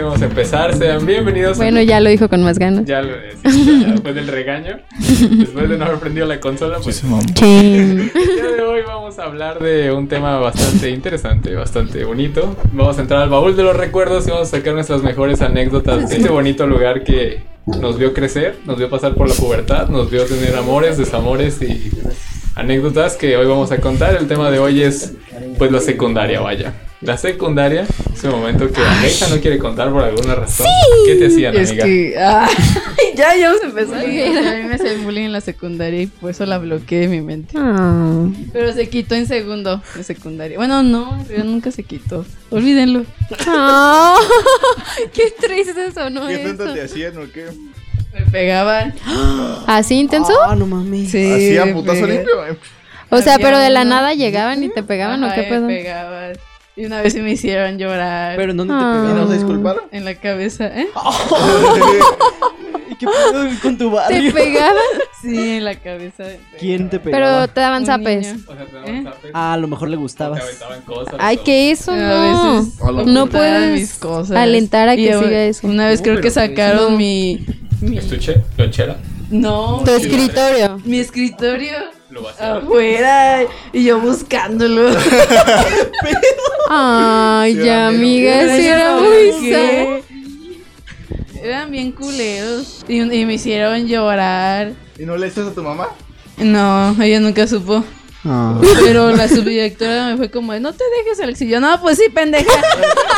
que vamos a empezar. Sean bienvenidos. Bueno, ya lo dijo con más ganas. Ya lo sí, ya después del regaño, después de no haber prendido la consola, pues Chin. el día de hoy vamos a hablar de un tema bastante interesante, bastante bonito. Vamos a entrar al baúl de los recuerdos y vamos a sacar nuestras mejores anécdotas de este bonito lugar que nos vio crecer, nos vio pasar por la pubertad, nos vio tener amores, desamores y anécdotas que hoy vamos a contar. El tema de hoy es pues la secundaria, vaya. La secundaria, ese momento que Alexa no quiere contar por alguna razón. ¿Qué te hacían, Es amiga? que. ah, ya, ya vamos a empezar. A mí me hacían bullying en la secundaria y por eso la bloqueé de mi mente. Ah. Pero se quitó en segundo de secundaria. Bueno, no, pero nunca se quitó. Olvídenlo. Ah. Qué triste sonó ¿Qué tanto eso. te hacían o qué? Me pegaban. ¿Así intenso? Ah, no mames. Sí. ¿Hacían putazo me- limpio? O sea, pero de la nada llegaban y te pegaban o qué me pedo. pegaban. Y una vez sí me hicieron llorar. Pero ¿en dónde te. ¿Y no pegaron? se disculparon? En la cabeza, ¿eh? ¿Y qué pedo con tu ¿Te barrio? pegaban? Sí, en la cabeza. ¿Quién te Pero pegaba? te daban zapes. O sea, te ¿Eh? daban zapes, Ah, a lo mejor le te gustabas. aventaban cosas. Ay, que eso A no. veces Hola. No puedes mis cosas. alentar a Y que yo- siga eso. Una vez No, creo que pero sacaron no. mi, mi. Estuche, lonchera, No, Tu escritorio. mi escritorio afuera y yo buscándolo. Ay, Sí, ya, eran bien amiga, yo era muy sad. Eran bien culeros. Y, y me hicieron llorar. ¿Y no le dices a tu mamá? No, ella nunca supo. Ah. Pero la subdirectora me fue como, no te dejes, Alex. Y yo, no, pues sí, pendeja.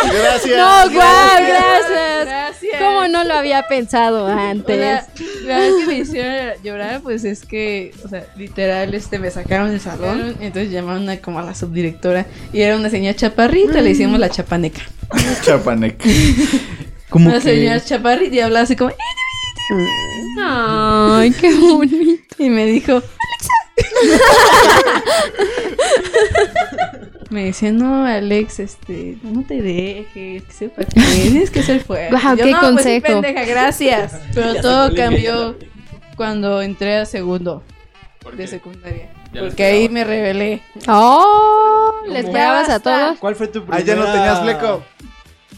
Gracias. No, guau, gracias. Gracias. ¿Cómo no lo había pensado antes? la vez que me hicieron llorar, pues es que, o sea, literal, este, me sacaron del salón. Entonces llamaron a, como a la subdirectora. Y era una señora chaparrita, le hicimos la chapaneca. Chapanec. Como Una que... señora chaparrita y hablaba así como, Ay, qué bonito. y me dijo, Me decía, no, Alex, este, no te dejes, que sepa que tienes que ser fuerte. Guau, Yo, qué no, pues consejo. pendeja, gracias. Pero todo cambió cuando entré a segundo ¿Por de secundaria. Porque ahí esperabas. me rebelé. Oh, ¿les ¿Cómo? pegabas a todos? ¿Cuál fue tu Ah, primera... ya no tenías fleco.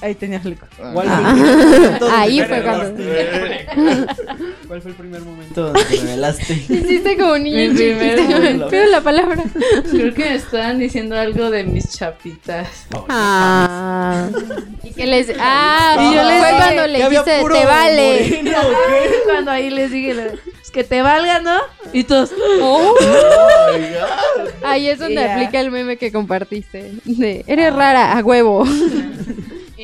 Ahí tenías fleco. ¿Cuál Ah. Ahí fue cuando-? ¿Cuál fue el primer momento donde te revelaste? Hiciste como niño Mi primer momento. Pido la palabra. Creo que me estaban diciendo algo de mis chapitas. Ah. Y que les ah, Y yo les fue cuando le Que había dijiste te vale. moreno. Cuando ahí les dije, es que te valga, ¿no? Y todos, Oh. Oh my God. Ahí es donde Y ya. aplica el meme que compartiste. De eres rara, a huevo.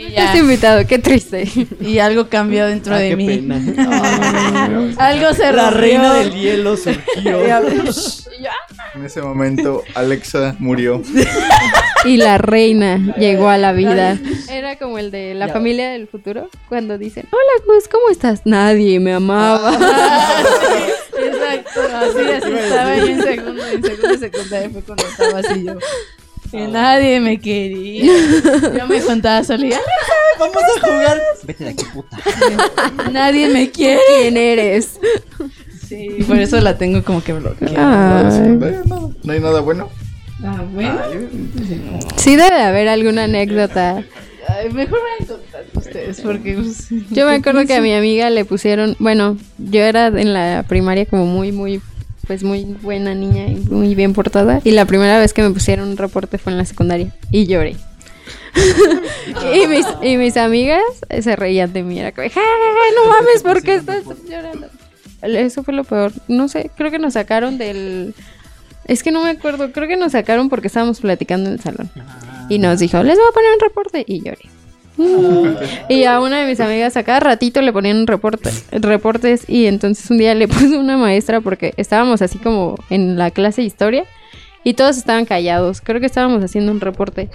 Y Estás ya. invitado, qué triste. Y algo cambió dentro Ah, de qué mí. pena. Algo se La rompió. reina del hielo surgió. En ese momento, Alexa murió. Y la reina llegó a la vida. Era como el de la Ya. familia del futuro, cuando dicen, hola Gus, ¿cómo estás? Nadie me amaba. Exacto, así, así estaba yo en segundo, en segundo secundaria fue cuando estaba así yo. Que nadie me quería. Yo me juntaba solía. Vamos a jugar. Vete de aquí, puta. Nadie me quiere. ¿Quién eres? Sí, por eso la tengo como que bloqueada. No hay nada- no hay nada bueno. Ah, bueno. Sí debe de haber alguna anécdota. Ay, mejor vayan contando ustedes porque pues, Yo me acuerdo que a mi amiga le pusieron, bueno, yo era en la primaria como muy, muy, pues muy buena niña y muy bien portada. Y la primera vez que me pusieron un reporte fue en la secundaria y lloré. y, mis, y mis amigas se reían de mí, era como, "Ja, no mames, ¿por qué estás llorando? Eso fue lo peor. No sé, creo que nos sacaron del... Es que no me acuerdo, creo que nos sacaron porque estábamos platicando en el salón. Y nos dijo, les voy a poner un reporte. Y lloré. Y a una de mis amigas a cada ratito le ponían reporte, reportes y entonces un día le puso una maestra porque estábamos así como en la clase de historia y todos estaban callados. Creo que estábamos haciendo un reporte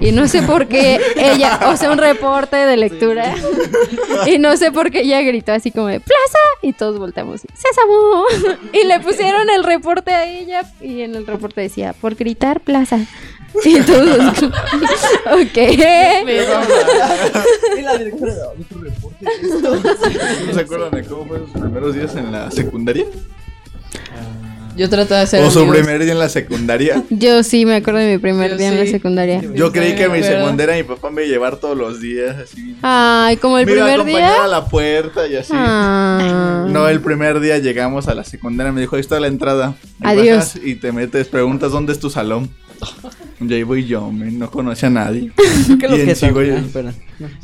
y no sé por qué ella, o sea, un reporte de lectura y no sé por qué ella gritó así como de plaza y todos volteamos. Sésamo y le pusieron el reporte a ella y en el reporte decía por gritar plaza. Y todos, ok. Y la directora de otro reporte. ¿No se acuerdan de cómo fueron sus primeros días en la secundaria? Yo trataba de hacer O su amigos. primer día en la secundaria. Yo sí me acuerdo de mi primer Yo día en la secundaria. Yo creí que mi secundaria mi papá me iba a llevar todos los días, así. Ay, como el me iba a primer acompañar día. a la puerta y así. Ah. No, el primer día llegamos a la secundaria, me dijo, ahí está la entrada. Y Adiós. bajas Y te metes, preguntas dónde es tu salón. Y ahí voy yo, me, no conocí a nadie. ¿Qué lo Y en que. Ah, espera.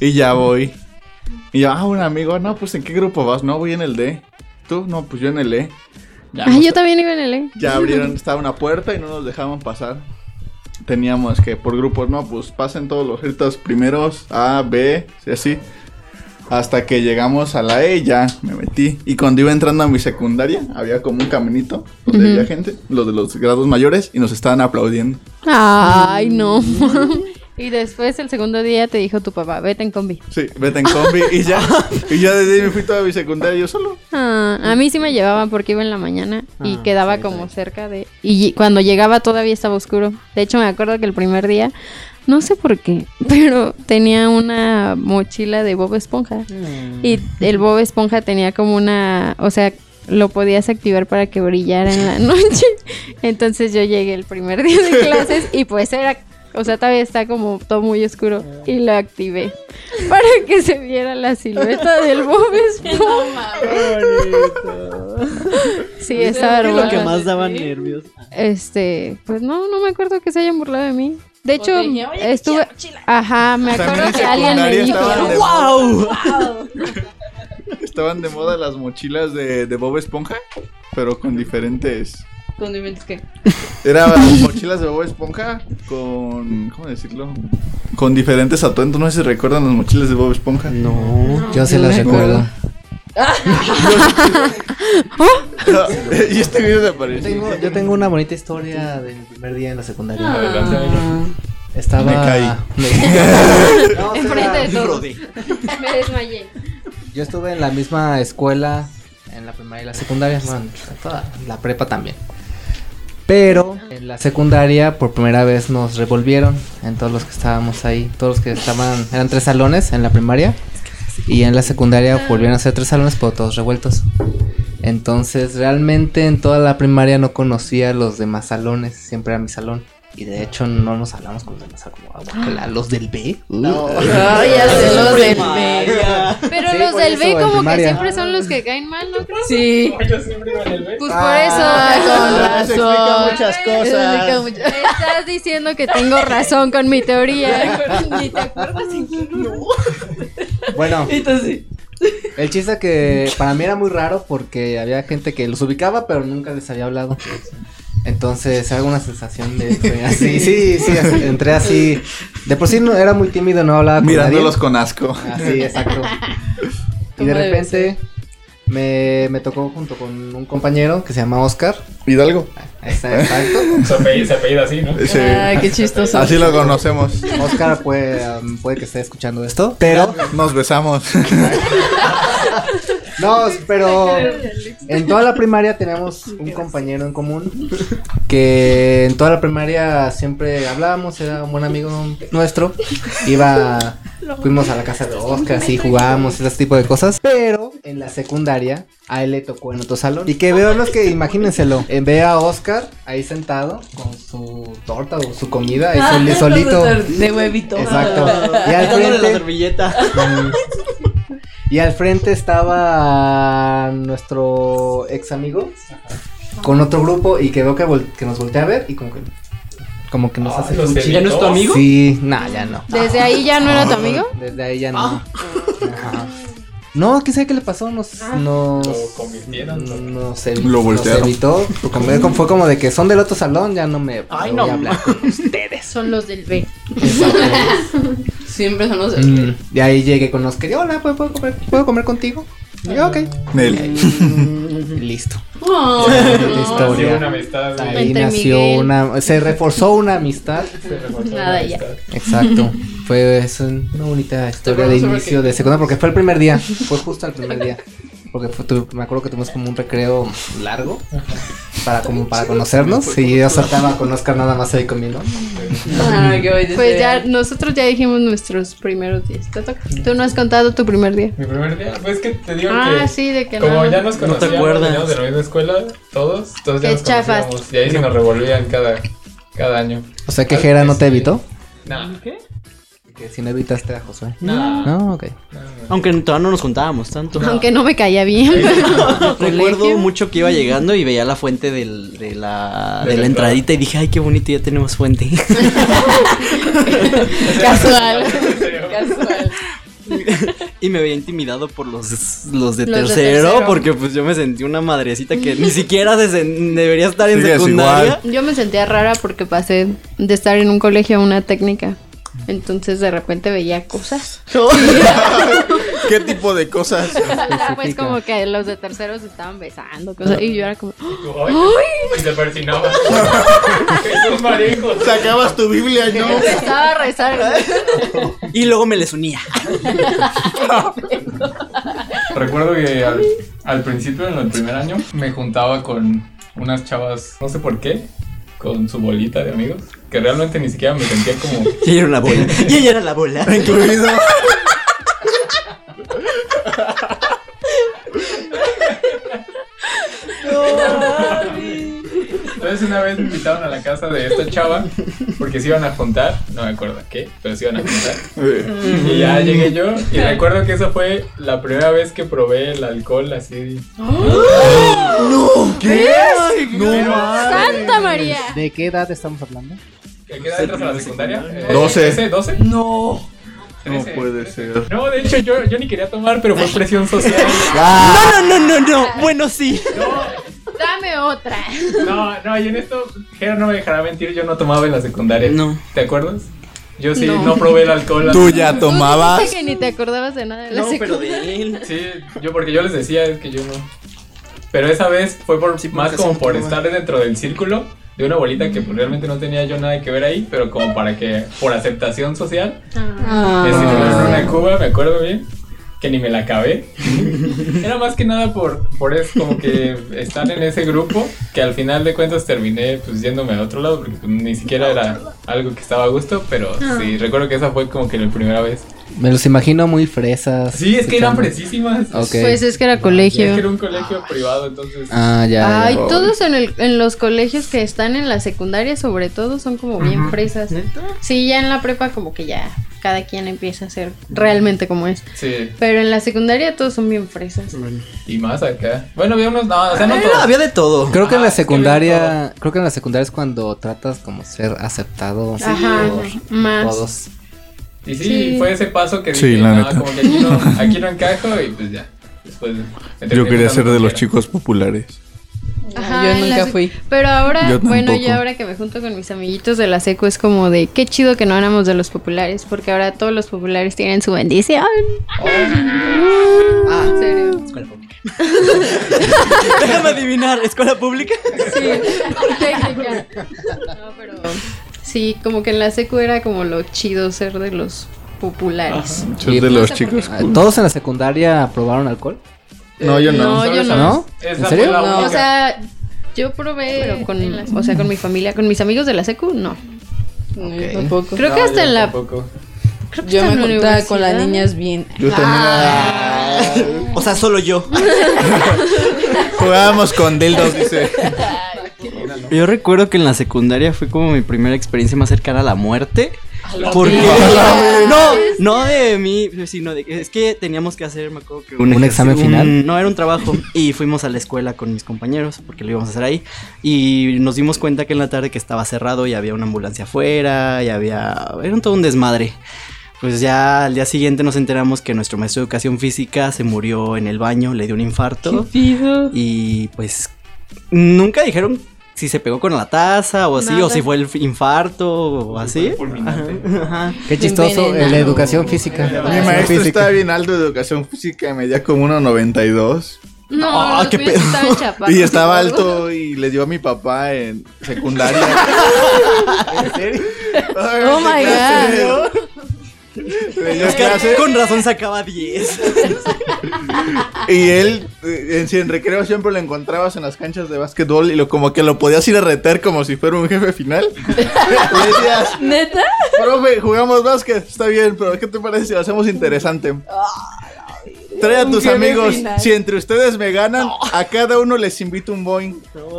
Y ya voy. Y yo, ah, un amigo, no, pues ¿en qué grupo vas? No, voy en el D. ¿Tú? No, pues yo en el E. Ya, nos- yo también iba en el E. ya abrieron, estaba una puerta y no nos dejaban pasar. Teníamos que por grupos, no, pues pasen todos los ritos primeros, A, B, y así. Hasta que llegamos a la E, ya me metí. Y cuando iba entrando a mi secundaria, había como un caminito donde había gente, los de los grados mayores, y nos estaban aplaudiendo. Ay, no. y después el segundo día te dijo tu papá, vete en combi. Sí, vete en combi y ya. y ya desde ahí me fui toda mi secundaria yo solo. Ah, a mí sí me llevaban porque iba en la mañana y Ah, quedaba sí, como sí. cerca de... Y cuando llegaba todavía estaba oscuro. De hecho me acuerdo que el primer día, no sé por qué, pero tenía una mochila de Bob Esponja. Y el Bob Esponja tenía como una... O sea, lo podías activar para que brillara en la noche. Entonces yo llegué el primer día de clases y pues era... O sea, todavía está como todo muy oscuro. Y lo activé para que se viera la silueta del Bob Esponja. Sí, estaba ¿Qué es lo que más daba nervios? Este, pues no, no me acuerdo que se hayan burlado de mí. De hecho, te dije, "Oye, estuve. qué Ajá, me acuerdo que alguien me dijo. estaban de, ¡Wow! estaban de moda las mochilas de, de Bob Esponja, pero con diferentes... Condimentos que. Era mochilas de Bob Esponja con... ¿Cómo decirlo? Con diferentes atuendos. No sé si recuerdan las mochilas de Bob Esponja. No. Yo sí No las recuerdo. y este video te Yo tengo, yo tengo una bonita historia de mi primer día en la secundaria. Adelante, amigo. Estaba. Me caí. Me- No, Enfrente de todos. Me desmayé. Yo estuve en la misma escuela, en la primaria y la secundaria, bueno, toda la prepa también. Pero en la secundaria por primera vez nos revolvieron en todos los que estábamos ahí, todos los que estaban, eran tres salones en la primaria y en la secundaria volvieron a ser tres salones pero todos revueltos. Entonces realmente en toda la primaria no conocía a los demás salones, siempre era mi salón. Y de hecho no nos hablamos con los demás, como "Guácala, los del B. Uh". Ay, ya sé los del B. Pero Sí, los por del eso, B como que primaria. siempre son los que caen mal, ¿no crees? Sí. Yo siempre iba en el B. Pues Ah, con por razón. eso. explica muchas Eso explica muchas- Estás diciendo que tengo razón con mi teoría. Ni te acuerdas. Bueno, Entonces, El chiste que para mí era muy raro porque había gente que los ubicaba pero nunca les había hablado. Entonces era una sensación de así, sí, sí, así, entré así. De por sí no era muy tímido, no hablaba con Mirándolos nadie. con asco. Así, exacto. Y ¿Cómo de repente me, me tocó junto con un compañero que se llama Oscar. Hidalgo. Está- Exacto. Se apellida, se apellida así, ¿no? Sí. Ay, qué chistoso. Así lo conocemos. Oscar puede, um, puede que esté escuchando esto, pero Nos besamos. No, pero en toda la primaria teníamos un compañero en común que en toda la primaria siempre hablábamos, era un buen amigo nuestro. Iba, fuimos a la casa de Oscar, así jugábamos, ese tipo de cosas. Pero en la secundaria a él le tocó en otro salón. Y que veo, no es que imagínenselo, eh, ve a Oscar ahí sentado con su torta o su comida, ahí soli- solito. De huevito. Exacto. Y al la frente. servilleta. Y al frente estaba nuestro ex amigo con otro grupo y que veo que, vol- que nos voltea a ver y como que como que nos Ay, hace los fuchi. ¿Ya no es tu amigo? Sí, nah, ya no. Desde ahí ya no era tu amigo. Desde ahí ya no. Ajá. No, quién sabe qué le pasó, nos nos Lo convirtieron. ¿no? nos, evi- Lo nos voltearon. evitó. Fue como- Fue como de que son del otro salón, ya no me Ay, voy no. a hablar con ustedes. Son los del B. Exacto. Siempre son los Mm, Y ahí llegué con Oscar y hola, ¿puedo, puedo comer, ¿puedo comer contigo? Y yo, ok. Ahí, listo. Oh, una amistad. güey. Ahí nació Miguel. una, se reforzó una amistad. Se reforzó Nada, la ya. amistad. Exacto. Fue es una bonita historia de inicio de secundaria porque fue el primer día, fue justo el primer día. Porque fue tu- me acuerdo que tuvimos como un recreo largo. para como para conocernos y yo saltaba con Oscar nada más ahí bonito. Pues ya, nosotros ya dijimos nuestros primeros días. Te toca. Tú no has contado tu primer día. Mi primer día, pues que te digo Ah, que sí, de que como no. ya nos No te conocíamos, acuerdas. de la misma escuela, todos, todos ya nos conocíamos y ahí se nos revolvían cada, cada año. O sea que Jera no te evitó. No, ¿qué? Que si no evitaste a Josué. No, No, ok. Aunque todavía no nos juntábamos tanto. Aunque no me caía bien. Recuerdo mucho que iba llegando y veía la fuente del- de la, De la entradita y dije, ay, qué bonito, ya tenemos fuente. Casual. Casual. y me veía intimidado por los, los de Los de tercero, porque pues yo me sentí una madrecita que ni siquiera se debería estar en secundaria. Yo me sentía rara porque pasé de estar en un colegio a una técnica. Entonces de repente veía cosas. ¿Qué tipo de cosas? pues como que los de terceros estaban besando, cosas. Y yo era como, Ay, Y se persinaba. Jesús Marejo. Sacabas tu Biblia, ¿no? empezaba a rezar. Y luego me les unía. Recuerdo que al, al principio, en el primer año, me juntaba con unas chavas, no sé por qué, con su bolita de amigos, que realmente ni siquiera me sentía como... Y ella era la bola. Y ella era la bola. Incluido. Entonces una vez me invitaron a la casa de esta chava, porque se iban a juntar, no me acuerdo qué, pero se iban a juntar. Y ya llegué yo, y recuerdo que esa fue la primera vez que probé el alcohol así. ¿Qué? No ¡Santa María! ¿De qué edad estamos hablando? ¿A ¿Qué edad entras a la secundaria? Eh, 12. ¿13? ¿12? No. No 13, puede 13. ser. No, de hecho yo, yo ni quería tomar, pero fue presión social. No, no, no, no, no. Bueno, sí. Dame otra. No, no, y en esto, Jera no me dejará mentir, yo no tomaba en la secundaria. No. ¿Te acuerdas? Yo sí, No. no, probé el alcohol. Tú ya Tú tomabas. dijiste que ni te acordabas de nada de la No, pero secundaria. de él. Sí, yo porque yo les decía, es que yo no. Pero esa vez fue por Sí, más como por estar dentro del círculo de una bolita que pues, realmente no tenía yo nada que ver ahí, pero como para que, por aceptación social, Ah. me sirvieron una cuba, me acuerdo bien, que ni me la acabé. Era más que nada por, por eso, como que estar en ese grupo, que al final de cuentas terminé pues yéndome a otro lado, porque pues, ni siquiera era algo que estaba a gusto, pero sí, recuerdo que esa fue como que la primera vez. Me los imagino muy fresas. Sí, es que eran escuchando. precisísimas. Ok. Pues es que era es colegio. que era un colegio privado, entonces. Ah, ya. Ay, ya. todos en, el, en los colegios que están en la secundaria, sobre todo, son como bien fresas. Sí, ya en la prepa, como que ya cada quien empieza a ser realmente como es. Sí, Pero en la secundaria todos son bien fresas. y más acá. Bueno, había unos. No, o sea, no Eh, todos. había de todo. Creo que en Ah, la es que secundaria, creo que en la secundaria es cuando tratas como ser aceptado Ajá, por más. todos. Y sí, Sí. fue ese paso que Sí, dije, la no, neta. como que aquí no, aquí no encajo y pues ya. Después. Yo quería ser de los chicos populares. Ajá, yo la nunca fui. Pero ahora, Yo bueno, ya ahora que me junto con mis amiguitos de la secu es como de qué chido que no éramos de los populares, porque ahora todos los populares tienen su bendición. Ah, En serio. escuela pública. Déjame adivinar, escuela pública. Sí, técnica. No, pero sí, como que en la secu era como lo chido ser de los populares. Y- de No los chicos. Ah, ¿Todos en la secundaria probaron alcohol? No, yo no. No, yo ¿Sabes? no. ¿No? Esa ¿En serio? No. O sea, yo probé, pero con, o sea, con mi familia, con mis amigos de la secu, no. Tampoco. Creo que No, hasta en la tampoco. creo que Yo me juntaba con las niñas bien. Yo también. O sea, solo yo. Jugábamos con dildos, dice. Yo recuerdo que en la secundaria fue como mi primera experiencia más cercana a la muerte. Porque no, no de mí, sino de que es que teníamos que hacer, me acuerdo que ¿Un ejercicio- examen final? un- no, era un trabajo y fuimos a la escuela con mis compañeros porque lo íbamos a hacer ahí y nos dimos cuenta que en la tarde que estaba cerrado y había una ambulancia afuera y había era un todo un desmadre. Pues ya al día siguiente nos enteramos que nuestro maestro de educación física se murió en el baño, le dio un infarto y pues nunca dijeron si se pegó con la taza o así, Nada. o si fue el infarto o así. Ajá, ajá. Qué chistoso, Envenenado. la educación física. Mi Educación maestro física. estaba bien alto de educación física, medía como 1.92. No, Ah, los qué pedo. chaparros Y estaba alto y le dio a mi papá en secundaria. ¿En serio? Oh my God. Le dio Es que clase con razón sacaba 10. y él, eh, en, recreo siempre lo encontrabas en las canchas de básquetbol y lo como que lo podías ir a reter como si fuera un jefe final. Le decías, ¿Neta? profe, jugamos básquet, está bien, pero ¿qué te parece si lo hacemos interesante? Trae a tus amigos, final. si entre ustedes me ganan, a cada uno les invito un Boeing.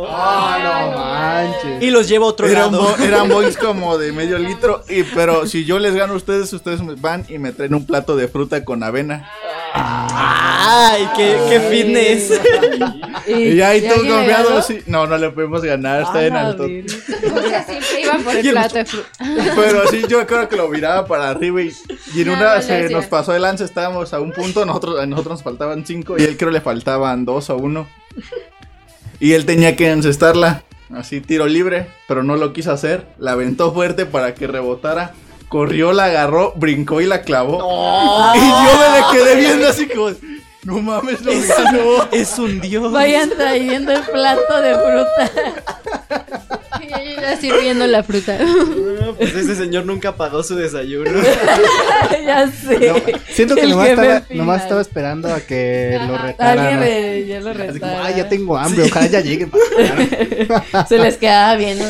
Ah, no manches. Y los lleva a otro Eran, lado. bo- eran Boeings como de medio litro, y, pero si yo les gano a ustedes, ustedes me van y me traen un plato de fruta con avena. Ay, qué, qué fitness. Y ya ahí ¿Y todo ganó? sí. No, no le podemos ganar, está Ah, en la alto. virgen. Siempre iba por el Y el plato de fruta. Pero sí, yo creo que lo miraba para arriba y, y en No, una no se nos pasó el lance, estábamos a un punto, nosotros, a nosotros nos faltaban cinco y él creo le faltaban dos o uno. Y él tenía que encestarla, así tiro libre, pero no lo quiso hacer, la aventó fuerte para que rebotara. Corrió, la agarró, brincó y la clavó. Y yo me le quedé viendo así como, no mames, lo ganó. Es un dios. Vayan trayendo el plato de fruta. Y ella ya sirviendo la fruta. No, Pues ese señor nunca pagó su desayuno. ya sé. Siento que nomás estaba, nomás estaba esperando a que lo retaran. Alguien ya lo Así como, retara. ay, ya tengo hambre, ojalá ya lleguen. Se les quedaba bien.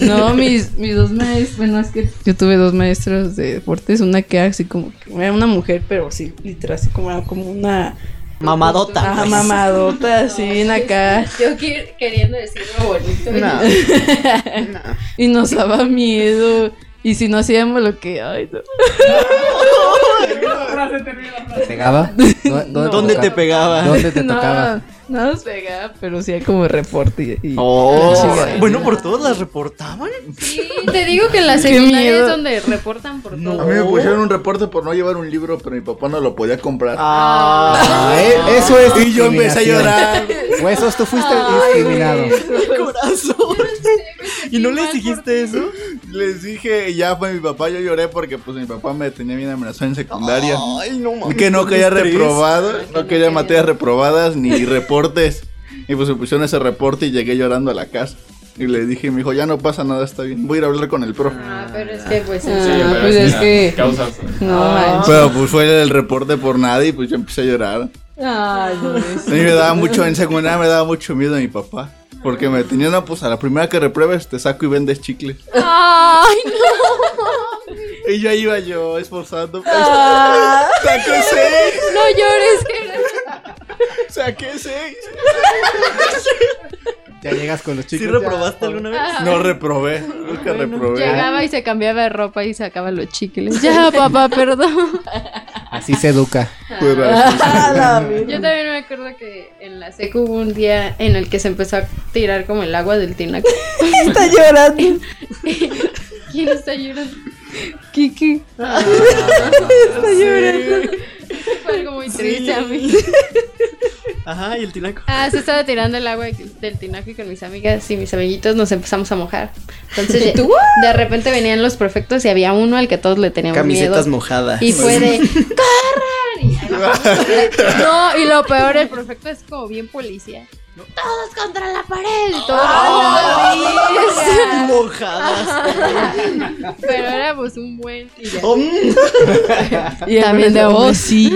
No, mis, mis dos maestros, bueno, es que yo tuve dos maestros de deportes, una que era así como, que era una mujer, pero sí, literal, así como, como una Mamadota. pues. mamadota, así bien acá. Yo queriendo decirlo bonito. No. Y nos daba miedo. Y si no hacíamos lo que, ay, no. ¿Pegaba? ¿Dó- ¿Dónde, ¿Dónde te pegaba? ¿Dónde te no, tocaba? No nos pegaba, pero sí como reporte. Y, y- Oh, Sí, bueno, por todos las reportaban. Sí, te digo que en la secundaria es donde reportan por todo. A mí me pusieron un reporte por no llevar un libro, pero mi papá no lo podía comprar. Ah, Ah, e- eso es Y yo empecé a llorar. Huesos, tú fuiste discriminado. mi corazón. ¿Y no les dijiste eso? Les dije, ya fue mi papá, yo lloré porque pues mi papá me tenía bien amenazado en secundaria. Ay, no mames. que no quería reprobado, no quería materias reprobadas ni reportes. Y pues me pusieron ese reporte y llegué llorando a la casa. Y le dije, mi hijo, ya no pasa nada, está bien. Voy a ir a hablar con el profe. Ah, pero es que pues Ah, sí, pero pues es que- Causas. No manches. Pero pues fue el reporte por nada y pues yo empecé a llorar. Ay, no, A mí me daba mucho, en secundaria me daba mucho miedo mi papá. Porque me tenía una, pues a la primera que repruebes te saco y vendes chicle. Ay, no. Y yo ahí iba yo esforzando. Ah. Saqué seis, No llores, que saqué seis. Ya llegas con los ¿Sí chicos. reprobaste alguna vez? No reprobé, nunca reprobé. llegaba y se cambiaba de ropa y sacaba los chicles. Ya, papá, perdón. Así se educa. Yo también me acuerdo que en la secu hubo un día en el que se empezó a tirar como el agua del tinaco. Está llorando. ¿Quién está llorando? Kiki. Está llorando. Fue algo muy triste a mí. Ajá, y el tinaco. Ah, se estaba tirando el agua del tinaco y con mis amigas y mis amiguitos nos empezamos a mojar. Entonces, de repente venían los prefectos y había uno al que todos le teníamos Camisetas miedo. mojadas. Y fue de ¡Corran! Y. No, y lo peor, el prefecto es como bien policía. Todos contra la pared todos. mojadas. Pero éramos un buen. y. Oh. Y También de oh, hombres. sí.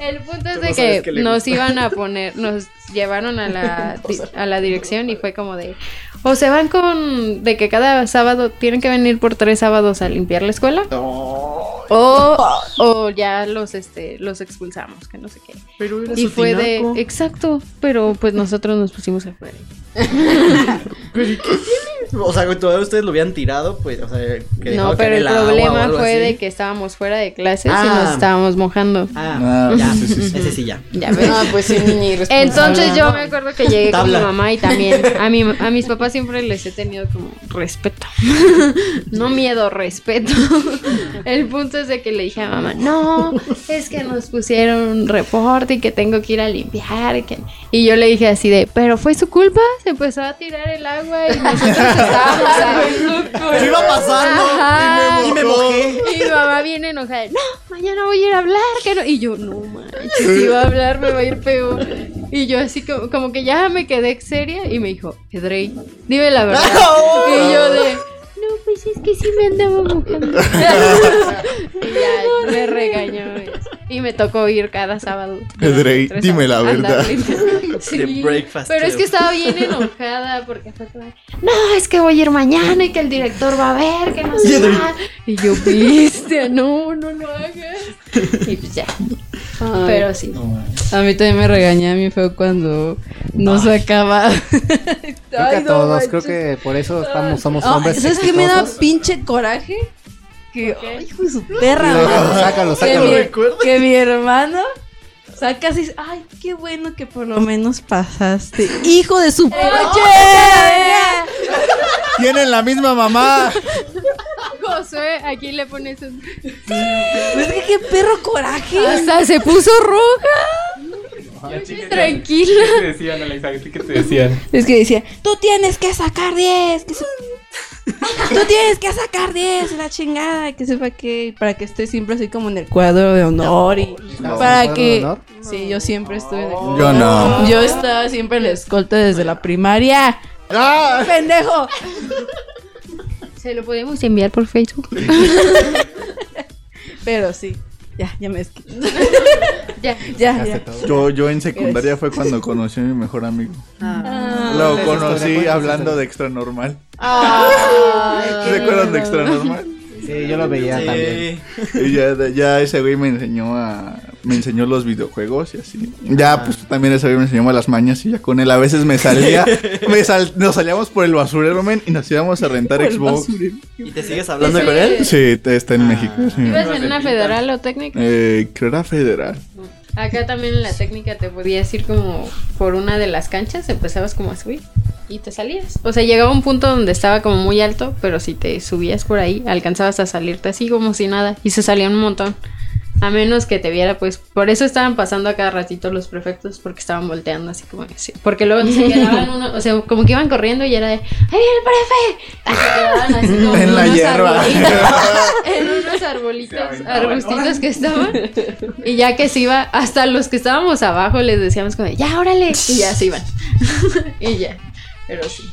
El punto es de no que nos iban a poner, nos llevaron a la, a la dirección y fue como de, o se van con, de que cada sábado tienen que venir por tres sábados a limpiar la escuela, o, o ya los, este, los expulsamos, que no sé qué. Pero era Y fue de, exacto, pero pues nosotros nos pusimos afuera. O sea, que todavía ustedes lo habían tirado, pues, o sea, que No, pero el problema fue así. de que estábamos fuera de clases y Ah. nos estábamos mojando. Ah, Ah, ya, sí, sí, sí. ese sí ya. Ya ves. Ah, pues sí, niña. Entonces yo me acuerdo que llegué Tabla. con mi mamá y también a, mi, a mis papás siempre les he tenido como respeto. no miedo, respeto. El punto es de que le dije a mamá, no, es que nos pusieron un reporte y que tengo que ir a limpiar. y que-". Y yo le dije así de, pero fue su culpa, se empezó a tirar el agua y nosotros estábamos ahí. Yo iba pasando Ajá. y me mojé. Y mi mamá viene enojada, no, mañana voy a ir a hablar, que no. Y yo, no manches, si va a hablar me va a ir peor. Y yo así como, como que ya me quedé seria y me dijo, Edrey, dime la verdad. Y yo de, pues es que sí me andaba mojando. y ya me regañó. Y me tocó ir cada sábado. Tres dime la verdad. Sí, Pero es que estaba bien enojada porque fue como, no, es que voy a ir mañana y que el director va a ver, que no sé más". Y yo, viste, no, no lo hagas. Y pues ya. Pero sí. A mí también me regañé a mí fue cuando no sacaba. Creo que a todos, creo que por eso estamos, somos hombres. ¿Sabes qué me da pinche coraje? Que, ay, hijo de su perra, Sácalo, sácalo, que, mi, que mi hermano saca así, ay, qué bueno que por lo menos pasaste. Hijo de su Tienen la misma mamá. Josué, aquí le pones un... Es que qué perro coraje. Hasta se puso roja. Tranquila. ¿Qué te decían, Alexa? ¿Qué te decían? Es que decía, tú tienes que sacar 10. Que se- Tú tienes que sacar 10, la chingada, que sepa que para que esté siempre así como en el cuadro de honor y ¿Estabas para que cuadro Sí, yo siempre estuve en el Yo no. Yo estaba siempre en la escolta desde la primaria. ¡Ah! ¡Pendejo! Se lo podemos enviar por Facebook. Pero sí, ya, ya me desquité. Ya. Ya, ya. Yo, yo en secundaria fue cuando conocí a mi mejor amigo. Ah. Lo esa conocí hablando de extra normal. Ay, ¿Se acuerdan de extra normal? Sí, yo lo veía también. Y ya, ya ese güey me enseñó a. Me enseñó los videojuegos y así. Ya, pues también ese güey me enseñó las mañas y ya con él a veces me salía. me sal- nos salíamos por el basurero, men, y nos íbamos a rentar Xbox. ¿Y te sigues hablando con él? Sí, está en México. sí. ¿Ibas en una federal o técnica? Eh, creo era federal. Acá también en la técnica te podías ir como por una de las canchas, empezabas como a subir y te salías. O sea, llegaba un punto donde estaba como muy alto, pero si te subías por ahí, alcanzabas a salirte así como si nada y se salían un montón. A menos que te viera, pues por eso estaban pasando a cada ratito los prefectos, porque estaban volteando así como así. Porque luego se quedaban uno, o sea, como que iban corriendo y era de ¡Ahí viene el prefe! Así quedaban así como En la unos hierba. en unos arbolitos, arbustitos que estaban. Y ya que se iba, hasta los que estábamos abajo les decíamos como, ya, órale. Y ya se iban. y ya. Pero sí.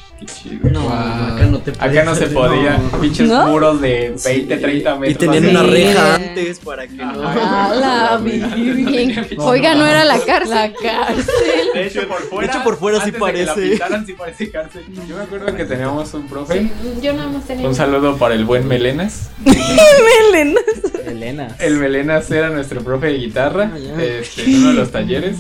No, acá no te Acá no se podía. Pinches ¿No? muros de 20, 30 Y metros. tenían así. una Sí. reja antes para que no. A la virgen. Oiga, no era la cárcel. La cárcel. De hecho, por fuera, hecho, por fuera sí antes de que la parece. pintaran, sí parece cárcel. Yo me acuerdo que teníamos un profe. Yo nada más tenía. Un saludo para el buen Melenas. Melena. Elena. El Melenas era nuestro profe de guitarra Ah, este, en uno de los talleres.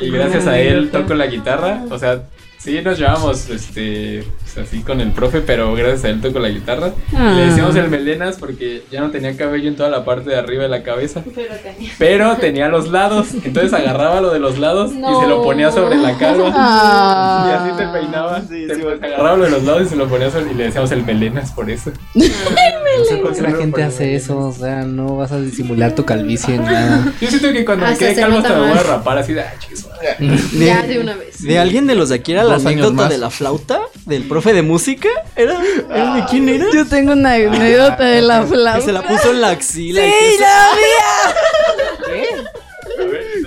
Y gracias a él toco la guitarra. O sea, sí nos llevamos este, así con el profe, pero gracias a él toco la guitarra. Ah. Le decíamos el Melenas porque ya no tenía cabello en toda la parte de arriba de la cabeza. Pero tenía. Pero tenía los lados. Entonces agarraba lo de los lados y se lo ponía sobre la calva. Ah. Y así te peinaba. Sí, te sí, pues, agarraba lo de los lados y se lo ponía sobre. Y le decíamos el Melenas por eso. No sé por qué la gente hace eso, o sea, no vas a disimular tu calvicie en nada. Yo siento que cuando me quede calvo hasta me voy a rapar así de. "Ah, chicos, Ya de una vez. De alguien de los de aquí era la anécdota de la flauta, del profe de música. ¿Era? ¿Era de quién era? Yo tengo una anécdota de la flauta. Que se la puso en la axila. y Sí, que la mía.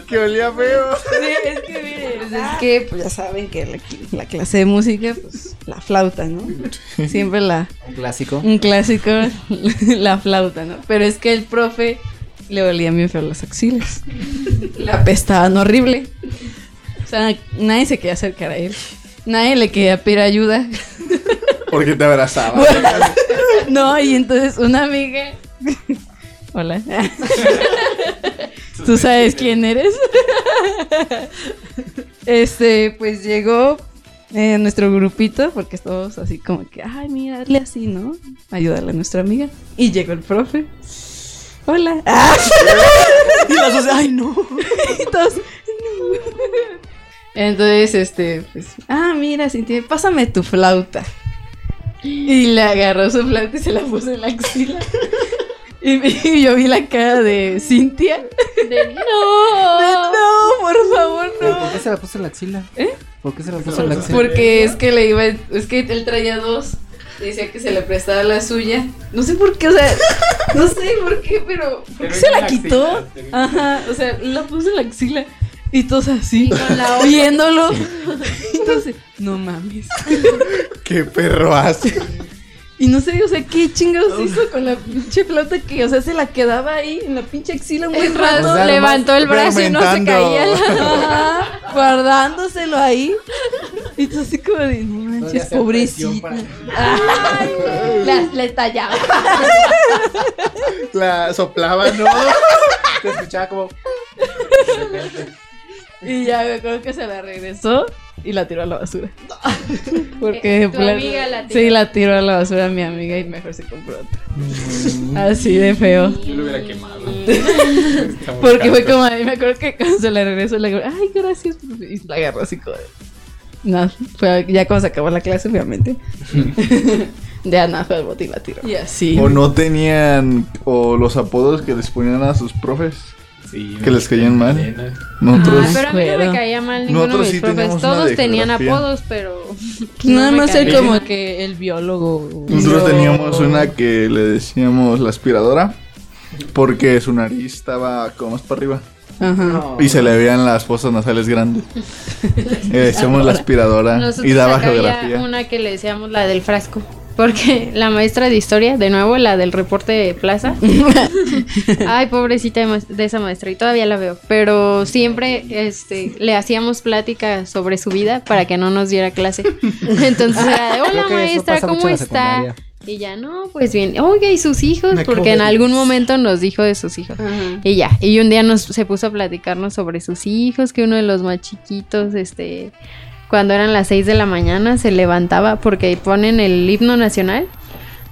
Que olía feo. Sí, es que mire, pues es que pues ya saben que la, la clase de música, pues la flauta, ¿no? Siempre la, Un clásico. un clásico, la flauta, ¿no? Pero es que el profe le olían bien feo las axilas. La apestaban horrible. O sea, nadie se quería acercar a él. Nadie le quería pedir ayuda. Porque te abrazaba. No, y entonces una amiga. Hola. ¿Tú sabes quién eres? Este, pues llegó eh, nuestro grupito, porque todos así como que, ay, mira, hazle así, ¿no? Ayúdale a nuestra amiga. Y llegó el profe. Hola. Ah, Y las dos, ay, no. y todos, "No". Entonces, este, pues, ah, mira, Cintia, pásame tu flauta. Y le agarró su flauta y se la puso en la axila. Y, y yo vi la cara de Cintia. De, no. No, por favor, ¿Pero no. por qué se la puso en la axila? ¿Eh? ¿Por qué se la puso en la axila? Porque es que le iba, es que él traía dos. Decía que se le prestaba la suya. No sé por qué, o sea, no sé por qué, pero ¿por qué se la quitó? Ajá, o sea, la puso en la axila. Y todos así, la otra. viéndolo. Entonces, no mames. Qué perro hace. Y no sé, o sea, qué chingados hizo con la pinche flauta que, o sea, se la quedaba ahí en la pinche axila un buen El rato. levantó el brazo y no se caía. Ajá, guardándoselo ahí. Y tú así como de, no manches, pobrecita. La, le tallaba. La soplaba, ¿no? Te escuchaba como. Y ya me acuerdo que se la regresó y la tiró a la basura. Porque Eh, tu amiga la tiró. Sí, la tiró a la basura a mi amiga y mejor se compró otra. Así de feo. Yo lo hubiera quemado. Porque fue como, me acuerdo que cuando se la regresó, le digo, ay, gracias. Y la agarró así como No, fue ya cuando se acabó la clase, obviamente. ya nada, fue al bote y la tiró. Y así. O no tenían, o los apodos que les ponían a sus profes. Sí, que les caían mal. Elena. Nosotros, Ah, Pero a mí no me caía mal ninguno Nosotros de mis sí profes. Todos tenían apodos, pero. Nada no más bien. como que el biólogo. nosotros teníamos una que le decíamos la aspiradora. Porque su nariz estaba como más para arriba. Ajá. Y se le veían las fosas nasales grandes. Y le decíamos la aspiradora. Nosotros Y daba geografía. una que le decíamos la del frasco. Porque la maestra de historia, de nuevo, la del reporte de plaza. Ay, pobrecita de, ma- de esa maestra, y todavía la veo. Pero siempre este, le hacíamos plática sobre su vida para que no nos diera clase. Entonces era de, hola maestra, ¿cómo está? Y ya, no, pues bien. Oiga, ¿y sus hijos? Me Porque en algún momento nos dijo de sus hijos. Y ya, y un día nos se puso a platicarnos sobre sus hijos, que uno de los más chiquitos, este, cuando eran las 6 de la mañana, se levantaba porque ponen el himno nacional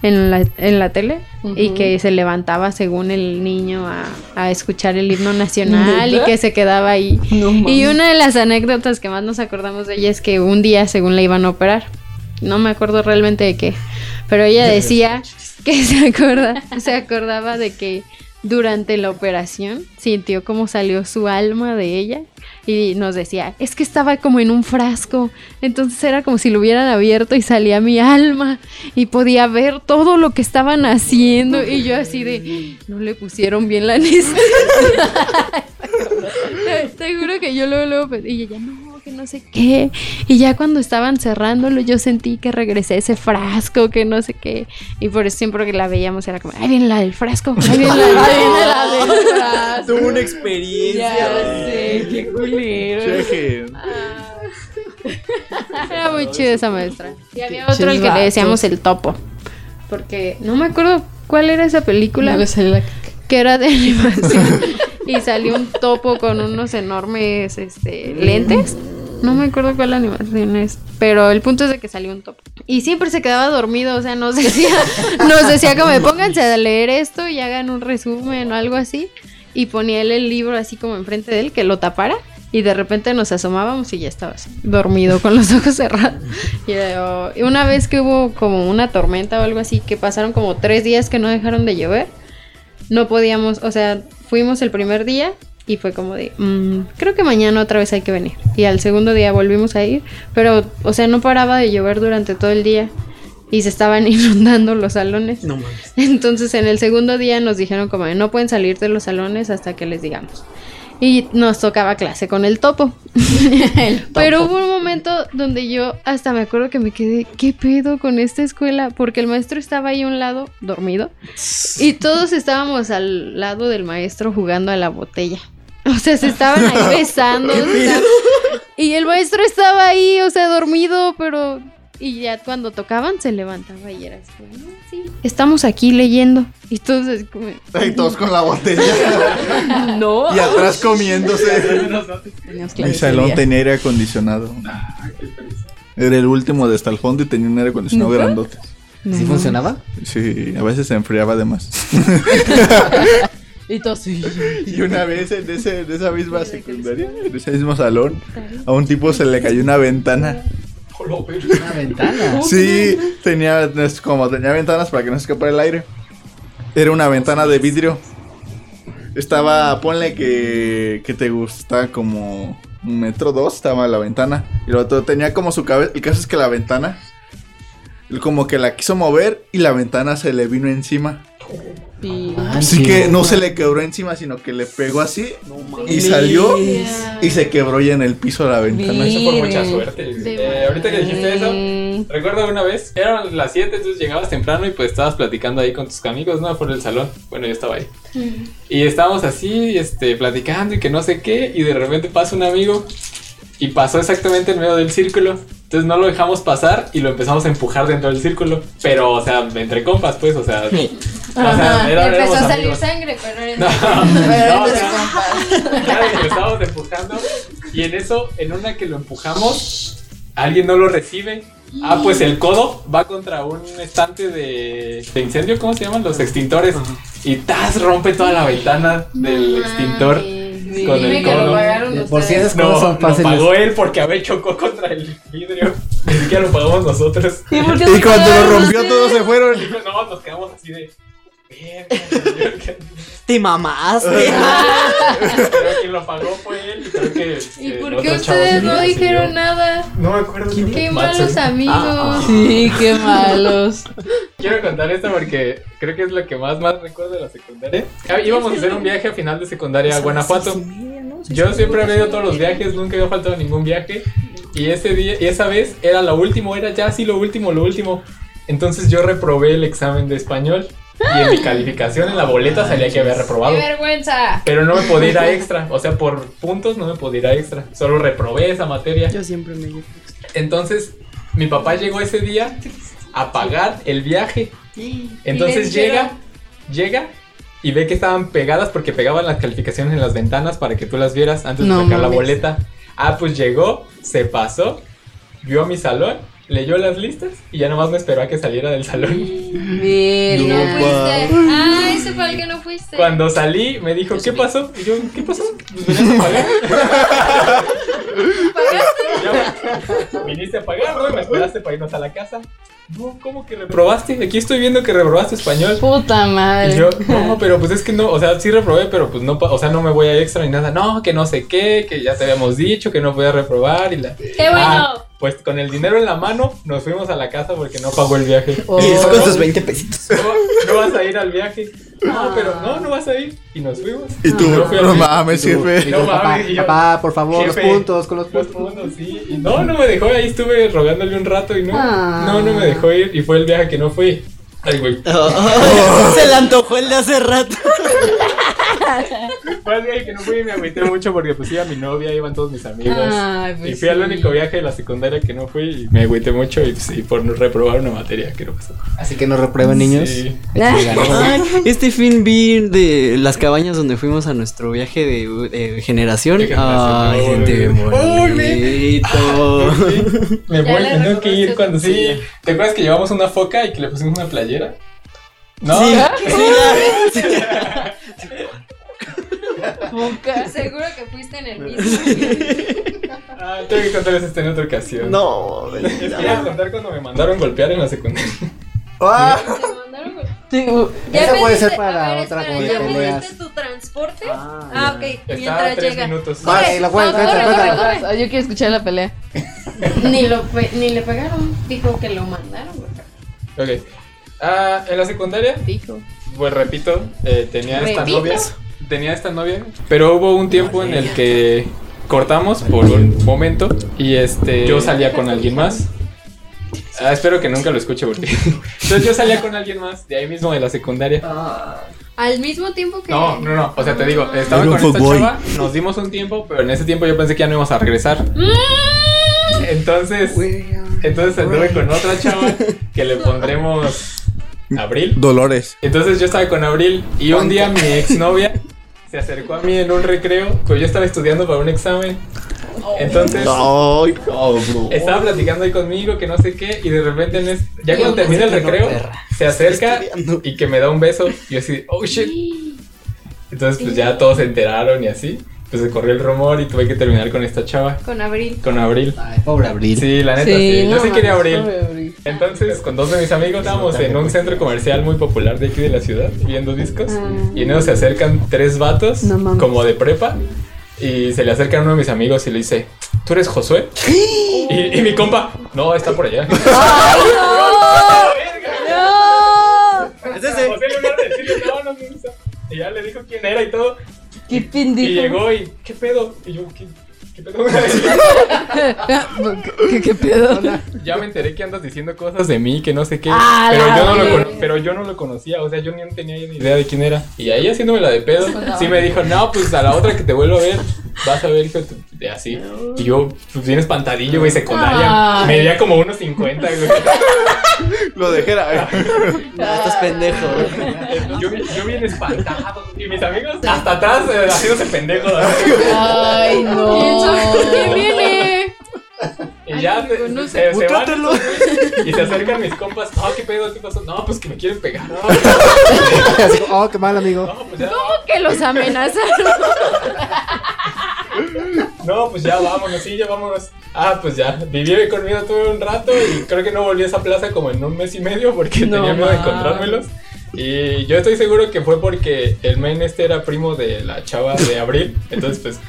en la, en la tele y que se levantaba según el niño a, a escuchar el himno nacional y que se quedaba ahí. No Y una de las anécdotas que más nos acordamos de ella es que un día, según la iban a operar, no me acuerdo realmente de qué, pero ella decía que se acorda, se acordaba de que durante la operación sintió como salió su alma de ella y nos decía, es que estaba como en un frasco, entonces era como si lo hubieran abierto y salía mi alma y podía ver todo lo que estaban haciendo y yo así de, no le pusieron bien la anestesia. Te- Te juro que yo luego, luego pensé, y ella, no, no sé qué. Y ya cuando estaban cerrándolo, yo sentí que regresé a ese frasco, que no sé qué. Y por eso siempre que la veíamos era como, ahí viene la del frasco, ahí viene la, ahí viene la del frasco. Tuvo una experiencia. Ya sé, qué culero. Cheque. Era muy chido esa maestra. Y había otro al que le decíamos el topo. Porque no me acuerdo cuál era esa película. No que era de animación y salió un topo con unos enormes este, lentes. No me acuerdo cuál animación es, pero el punto es de que salió un topo. Y siempre se quedaba dormido, o sea, nos decía, nos decía como pónganse a leer esto y hagan un resumen o algo así. Y ponía el libro así como enfrente de él, que lo tapara. Y de repente nos asomábamos y ya estaba así, dormido con los ojos cerrados. Y, y una vez que hubo como una tormenta o algo así, que pasaron como tres días que no dejaron de llover, no podíamos, o sea, fuimos el primer día y fue como de, "Mm, creo que mañana otra vez hay que venir. Y al segundo día volvimos a ir, pero, o sea, no paraba de llover durante todo el día y se estaban inundando los salones. No mames. Entonces en el segundo día nos dijeron como de, no pueden salir de los salones hasta que les digamos. Y nos tocaba clase con el topo. Pero hubo un momento donde yo hasta me acuerdo que me quedé, ¿qué pedo con esta escuela? Porque el maestro estaba ahí a un lado, dormido, y todos estábamos al lado del maestro jugando a la botella. O sea, se estaban ahí besando. o sea, y el maestro estaba ahí, o sea, dormido, pero... Y ya cuando tocaban se levantaba y era así, como, "No, sí, estamos aquí leyendo. Y todos así como... Ay, todos con la botella. No. y atrás comiéndose. Mi salón tenía aire acondicionado. Era el último de hasta el fondo y tenía un aire acondicionado ¿Neta? grandote. ¿Sí funcionaba? Sí, a veces se enfriaba de más. Y todo así. y una vez en, ese, en esa misma secundaria, en ese mismo salón, a un tipo se le cayó una ventana. Una ventana. Sí, tenía, como tenía ventanas para que no se escapara el aire. Era una ventana de vidrio. Estaba, ponle que, que te gusta como un metro dos, estaba la ventana. Y lo otro tenía como su cabeza. El caso es que la ventana, como que la quiso mover y la ventana se le vino encima. Así que no se le quebró encima, sino que le pegó así y salió y se quebró ya en el piso de la ventana. Eso por mucha suerte. Eh, ahorita que dijiste eso, recuerdo una vez, eran las 7, entonces llegabas temprano y pues estabas platicando ahí con tus amigos, ¿no? Por el salón. Bueno, yo estaba ahí. Y estábamos así, este, platicando y que no sé qué, y de repente pasa un amigo y pasó exactamente en medio del círculo. Entonces no lo dejamos pasar y lo empezamos a empujar dentro del círculo. Pero, o sea, entre compas, pues, o sea. o sea, era- Empezó a salir amigos. sangre, pero era No, Pero no, o sea, claro que lo estábamos empujando. Y en eso, en una que lo empujamos, alguien no lo recibe. Ah, pues el codo va contra un estante de, de incendio, ¿cómo se llaman? Los extintores. Y ¡tas! rompe toda la ventana del extintor. Con el Dime que lo pagaron Por si esas cosas No, son lo fáciles. pagó él porque a ver chocó contra el vidrio. Ni siquiera lo pagamos nosotros. ¿Y por qué Y cuando lo rompió ustedes? todos se fueron. No, nos quedamos así de. "Verga, señor, que-". Te mamaste. Pero quien lo pagó fue él y creo que. ¿Y eh, por qué ustedes no dijeron siguió. nada? No me acuerdo. Qué Matson. malos amigos. Sí, qué malos. Quiero contar esto porque creo que es lo que más más recuerdo de la secundaria. Ah, íbamos a hacer un viaje a final de secundaria a Guanajuato. Yo siempre había ido a todos los viajes, nunca había faltado ningún viaje. Y ese día, y esa vez era lo último, era ya así lo último, lo último. Entonces yo reprobé el examen de español. Y en mi calificación en la boleta salía que había reprobado. ¡Qué vergüenza! Pero no me podía ir a extra. O sea, por puntos no me podía ir a extra. Solo reprobé esa materia. Yo siempre me llevo. Entonces, mi papá llegó ese día a pagar el viaje. Entonces llega, llega y ve que estaban pegadas porque pegaban las calificaciones en las ventanas para que tú las vieras antes de No sacar la boleta. Ah, pues llegó, se pasó, vio a mi salón, leyó las listas y ya nomás me esperó a que saliera del salón. Y no No, fuiste. Ah, ese fue el que no fuiste. Cuando salí, me dijo, ¿qué pasó? Y yo, ¿qué pasó? Pues venías a pagar. Ya, Viniste a pagar, ¿no? Y me esperaste para irnos a la casa. No, ¿cómo que reprobaste? Aquí estoy viendo que reprobaste español. Puta madre. Y yo, no, pero pues es que no, o sea, sí reprobé, pero pues no, pa- o sea, no me voy a extra ni nada. No, que no sé qué, que ya te habíamos dicho que no podía reprobar y la... ¡Qué bueno! Ah, pues con el dinero en la mano nos fuimos a la casa porque no pagó el viaje. Oh. Y eso con sus 20 pesitos. No, no vas a ir al viaje. No, pero no, no vas a ir. Y nos fuimos. Y tú, No mames, jefe. No papá, mames, y yo- papá, por favor, Jefe. los puntos, con los Los puntos. puntos, sí. Y no, no me dejó. Ahí estuve rogándole un rato y no. Ah. No, no me dejó ir. Y fue el viaje que no fui. Ay, güey. Se le antojó el de hace rato. Fue el viaje que no fui y me agüité mucho porque pues iba mi novia, iban todos mis amigos. Ay, pues y fui al sí. único viaje de la secundaria que no fui y me agüité mucho y, pues, y por no reprobar una materia que no pasó. Así que no reprueben, niños. Sí. Este fin vi de las cabañas donde fuimos a nuestro viaje de, de generación. De generación. Ay, gente bien bonito. Me voy, me tengo que ir cuando sí. ¿Te acuerdas que llevamos una foca y que le pusimos una playera? ¿No? Sí, sí, Boca. Seguro que fuiste en el mismo. Ah, tengo que contarles esto en otra ocasión. No, Es que iba a contar cuando me mandaron golpear en la secundaria. Ah, Sí, uh, ¿Ya Esa puede ser para ver, otra espera, ¿Ya pediste tu transporte? Ah, Ah, ok. Mientras tres llega. minutos. Va, y la cuenta, cuenta. Yo quiero escuchar la pelea. Ni, lo pe- ni le pegaron. Dijo que lo mandaron. Ok. Ah, en la secundaria, Dijo. pues repito, eh, tenía esta Repito. novia. Tenía esta novia. Pero hubo un tiempo en el que cortamos por un momento. Y este. Yo salía con alguien más. Ah, espero que nunca lo escuche porque. Entonces yo salía con alguien más de ahí mismo de la secundaria. Al mismo tiempo que. No, no, no. O sea, te digo, estaba con esta chava, nos dimos un tiempo, pero en ese tiempo yo pensé que ya no íbamos a regresar. Entonces, entonces anduve con otra chava que le pondremos Abril. Dolores. Entonces yo estaba con Abril y un día mi exnovia se acercó a mí en un recreo, pues yo estaba estudiando para un examen. Entonces estaba platicando ahí conmigo, que no sé qué, y de repente en es- ya cuando termina el recreo, se acerca y que me da un beso. Y yo así, oh shit. Entonces pues ya todos se enteraron y así. Pues se corrió el rumor y tuve que terminar con esta chava, Con Abril. con Abril. Ay, pobre Abril. Sí, la neta, sí. Yo no sí quería Abril. pobre Abril. Entonces, con dos de mis amigos estábamos en un centro comercial muy popular de aquí de la ciudad, viendo discos. Y en eso se acercan tres vatos, No mames. como de prepa. Y se le acerca a uno de mis amigos y le dice, ¿tú eres Josué? y, y mi compa, no, está por allá. ¡No! Decirle, no, no me gusta. Y ya le dijo quién era y todo. Qué Y pendejo. llegó y, ¿qué pedo? Y yo, ¿qué, qué pedo? ¿Qué, qué pedo? ya me enteré que andas diciendo cosas de mí, que no sé qué. Ah, pero, yo no lo cono- pero yo no lo conocía, o sea, yo ni tenía ni idea de quién era. Y ahí haciéndome la de pedo, sí me dijo, no, pues a la otra que te vuelvo a ver, vas a ver, hijo de tu-", de así. Y yo, pues bien espantadillo, güey, secundaria. Ay. Medía como unos 50, güey. Lo dejé. era- Ah, estás pendejo. Yo, bien- yo bien espantado. Y mis amigos hasta atrás eh, haciéndose pendejos. Ay, no. ¿Quién viene? Y ya se, conoce. se- se van y se acercan mis compas. No, ¿qué pedo? ¿Qué pasó? No, pues que me quieren pegar. No, oh, qué mal, amigo. no, pues ya. Que los amenazaron. No, pues ya vámonos, sí, ya vámonos. Ah, pues ya, viví ahí conmigo todo un rato y creo que no volví a esa plaza como en un mes y medio porque No tenía miedo de encontrármelos. Y yo estoy seguro que fue porque el men este era primo de la chava de Abril. Entonces, pues,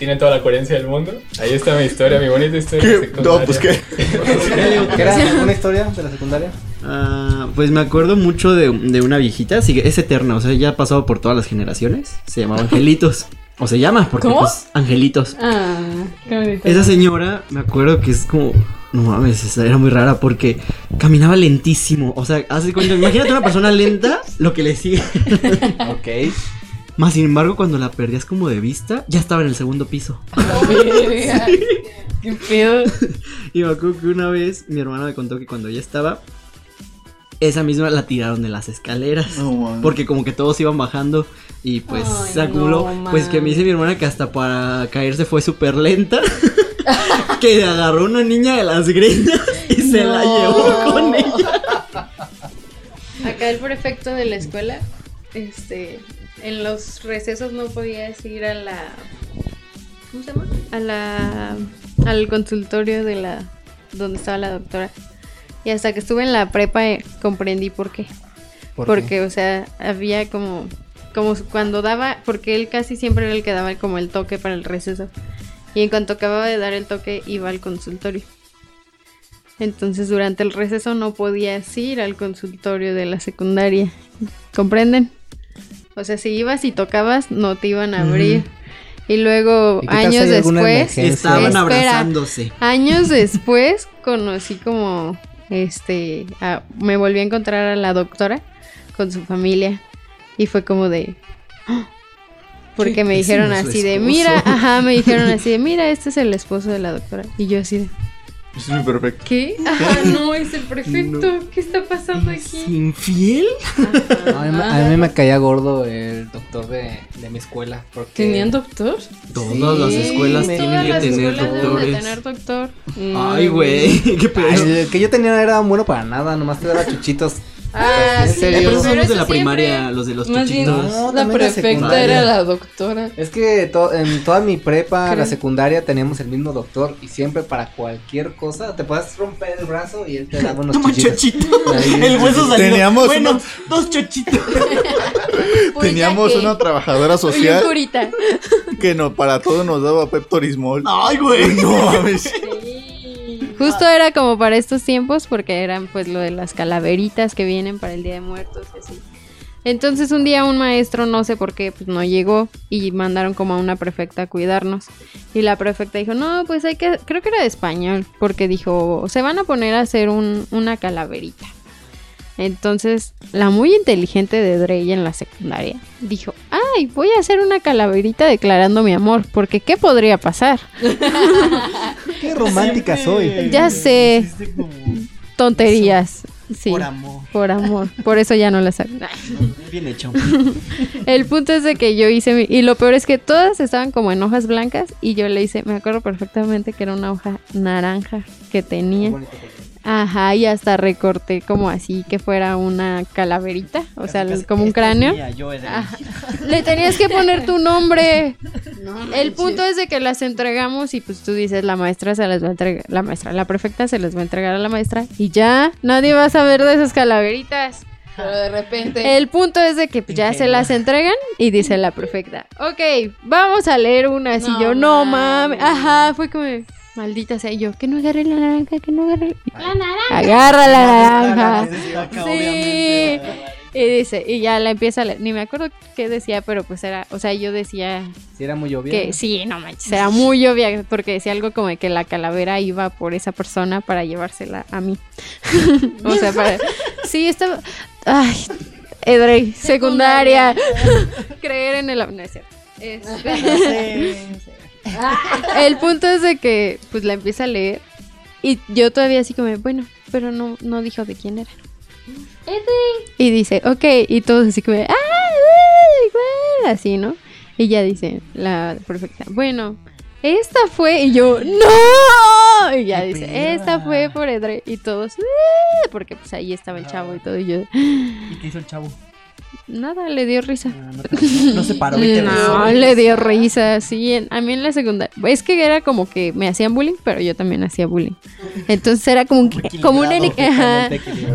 tiene toda la coherencia del mundo. Ahí está mi historia, mi bonita historia. ¿Qué? secundaria. No, pues qué. ¿Qué era una historia de la secundaria? Ah, pues me acuerdo mucho de, de una viejita, así que es eterna, o sea, ya ha pasado por todas las generaciones. Se llamaba Angelitos. O se llama, porque ¿Cómo? pues Angelitos. Ah, qué bonito. Esa señora, me acuerdo que es como. No mames, esa era muy rara porque caminaba lentísimo. O sea, hace cuenta, imagínate una persona lenta, lo que le sigue. Ok. Más sin embargo, cuando la perdías como de vista, ya estaba en el segundo piso. Verga. Qué pedo. Y me acuerdo que una vez mi hermana me contó que cuando ella estaba, esa misma la tiraron de las escaleras. Porque como que todos iban bajando y pues Ay, se acumuló. no, pues que me dice mi hermana que hasta para caerse fue súper lenta. que agarró una niña de las greñas y se la llevó con ella. Acá el prefecto de la escuela, este, en los recesos no podías ir a la, ¿cómo se llama? A la, al consultorio de la, donde estaba la doctora. Y hasta que estuve en la prepa eh, comprendí por qué. ¿Por porque, o sea, había como, como cuando daba, porque él casi siempre era el que daba como el toque para el receso. Y en cuanto acababa de dar el toque, iba al consultorio. Entonces, durante el receso no podías ir al consultorio de la secundaria. ¿Comprenden? O sea, si ibas y tocabas, no te iban a abrir. Y luego, ¿Y qué tal si años después? Estaban Espera. abrazándose. Años después conocí como, este, a- me volví a encontrar a la doctora con su familia y fue como de, ¡Ah! porque me ¿Ese dijeron así de, mira, ajá, me dijeron así de, mira, este es el esposo de la doctora y yo así de, es mi perfecto. ¿qué? Ajá, no, es el prefecto, ¿qué está pasando aquí? ¿Infiel? No, a, mí, me- a mí me caía gordo el doctor de, de mi escuela. Porque ¿Tenían doctor? Todas las escuelas Todas tienen que las tener escuelas deben de doctores. tener doctor. Ay, güey, qué pedo. Ay, el que yo tenía era bueno para nada, nomás te daba chuchitos. Ah, ¿En sí, serio? Pero esos son los de la siempre- primaria, los de los chuchitos. No, la prefecta era la doctora. Es que to- en toda mi prepa, Creo. la secundaria, teníamos el mismo doctor y siempre para cualquier cosa te puedes romper el brazo y él te daba unos Toma chuchitos. chochito. Ahí. El hueso salido. Teníamos bueno, unos- dos chochitos. Teníamos que- una trabajadora social curita. que no, para todo nos daba Peptorismol. Ay, güey. No mames. Justo era como para estos tiempos porque eran pues lo de las calaveritas que vienen para el Día de Muertos y así. Entonces un día un maestro, no sé por qué, pues no llegó y mandaron como a una prefecta a cuidarnos. Y la prefecta dijo, no, pues hay que, creo que era de español, porque dijo, se van a poner a hacer un- una calaverita. Entonces, la muy inteligente de Drey en la secundaria dijo, ay, voy a hacer una calaverita declarando mi amor, porque ¿qué podría pasar? Qué romántica soy. Ya sé, tonterías. Sí, Por amor. por amor. Por eso ya no las hago. Bien hecho. El punto es de que yo hice mi... Y lo peor es que todas estaban como en hojas blancas y yo le hice, me acuerdo perfectamente que era una hoja naranja que tenía. Ajá, y hasta recorté como así que fuera una calaverita, o sea, como un cráneo. Ajá. Le tenías que poner tu nombre. El punto es de que las entregamos y pues tú dices, la maestra se las va a entregar, la maestra, la prefecta se las va a entregar a la maestra y ya, nadie va a saber de esas calaveritas. Pero de repente. El punto es de que pues, ya se las entregan y dice la prefecta, ok, vamos a leer unas y No yo, no mames. mames, ajá, fue como, maldita sea, y yo, que no agarre la naranja, que no agarre la naranja. Agarra la naranja. Sí. Y dice, y ya la empieza a leer. Ni me acuerdo qué decía, pero pues era, o sea, yo decía Si era muy obvio. que sí, no manches, era muy obvia, porque decía algo como de que la calavera iba por esa persona para llevársela a mí. o sea, para... Sí, estaba... Ay, Edrey, secundaria. Creer en el... No es cierto. Este- el punto es de que pues la empieza a leer y yo todavía así como, bueno, pero no, no dijo de quién era. Y dice, ok, y todos así como, ah, uy, güey", así, ¿no? Y ya dice, la perfecta, bueno, esta fue, y yo, no, y ya dice, esta fue por Edre, y todos, "Uh", porque pues ahí estaba el chavo y todo, y yo, ¿Y qué hizo el chavo? Nada, le dio risa. Ah, no, no se paró y te No, le dio risa, sí. en- a mí en la secundaria. Es que era como que me hacían bullying, pero yo también hacía bullying. Entonces era como, un- como un eni- ajá.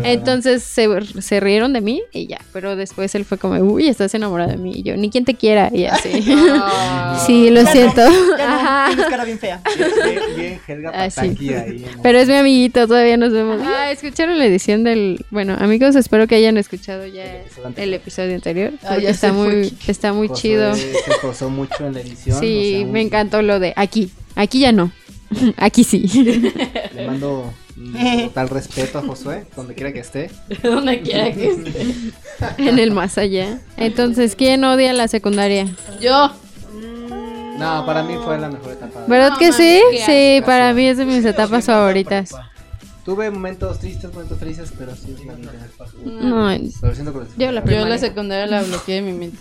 Entonces se, se rieron de mí y ya. Pero después él fue como, uy, estás enamorada de mí. Y yo, ni quien te quiera. Y así. sí, lo Ya no, siento. Ya no, Ajá. tienes cara bien fea. Bien, bien, Helga Ah. Pataki ahí. Pero es mi amiguito, todavía nos vemos. Ah, escucharon la edición del. Bueno, amigos, espero que hayan escuchado ya episodio anterior. el episodio anterior. Ah, ya está fue muy, está muy chido. Se esforzó mucho en la edición. Sí, o sea, me un- encantó lo de aquí. Aquí ya no. Aquí sí. Le mando total respeto a Josué, donde quiera que esté. Donde quiera que esté. en el más allá. Entonces, ¿quién odia la secundaria? Yo. No, para mí fue la mejor etapa. ¿Verdad No, que sí? qué Sí, para mí es de mis etapas favoritas. Tuve momentos tristes, momentos felices, pero sí es la vida. No, Pero siento lo Yo la Yo la secundaria la bloqueé de mi mente.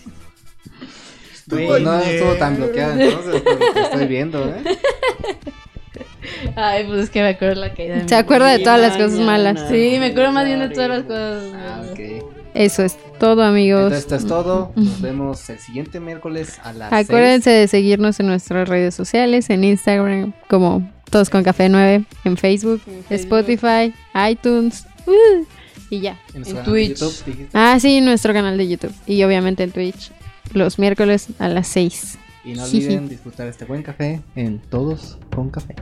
Pues no estuvo tan bloqueada entonces, por lo que estoy viendo, ¿eh? Ay, pues es que me acuerdo la caída de Se acuerda de todas las cosas malas. Sí, me acuerdo más bien de todas las cosas. Ah, malas. ok. Eso es todo, amigos. Entonces esto es todo. Nos vemos el siguiente miércoles a las Acuérdense de seguirnos en nuestras redes sociales, en Instagram como Todos con Café 9, en Facebook, En Facebook. Spotify, iTunes uh, y ya. 6. En, en Twitch. YouTube. Ah, sí, nuestro canal de YouTube y obviamente en Twitch los miércoles a las 6. Y no olviden disfrutar este buen café en Todos con Café.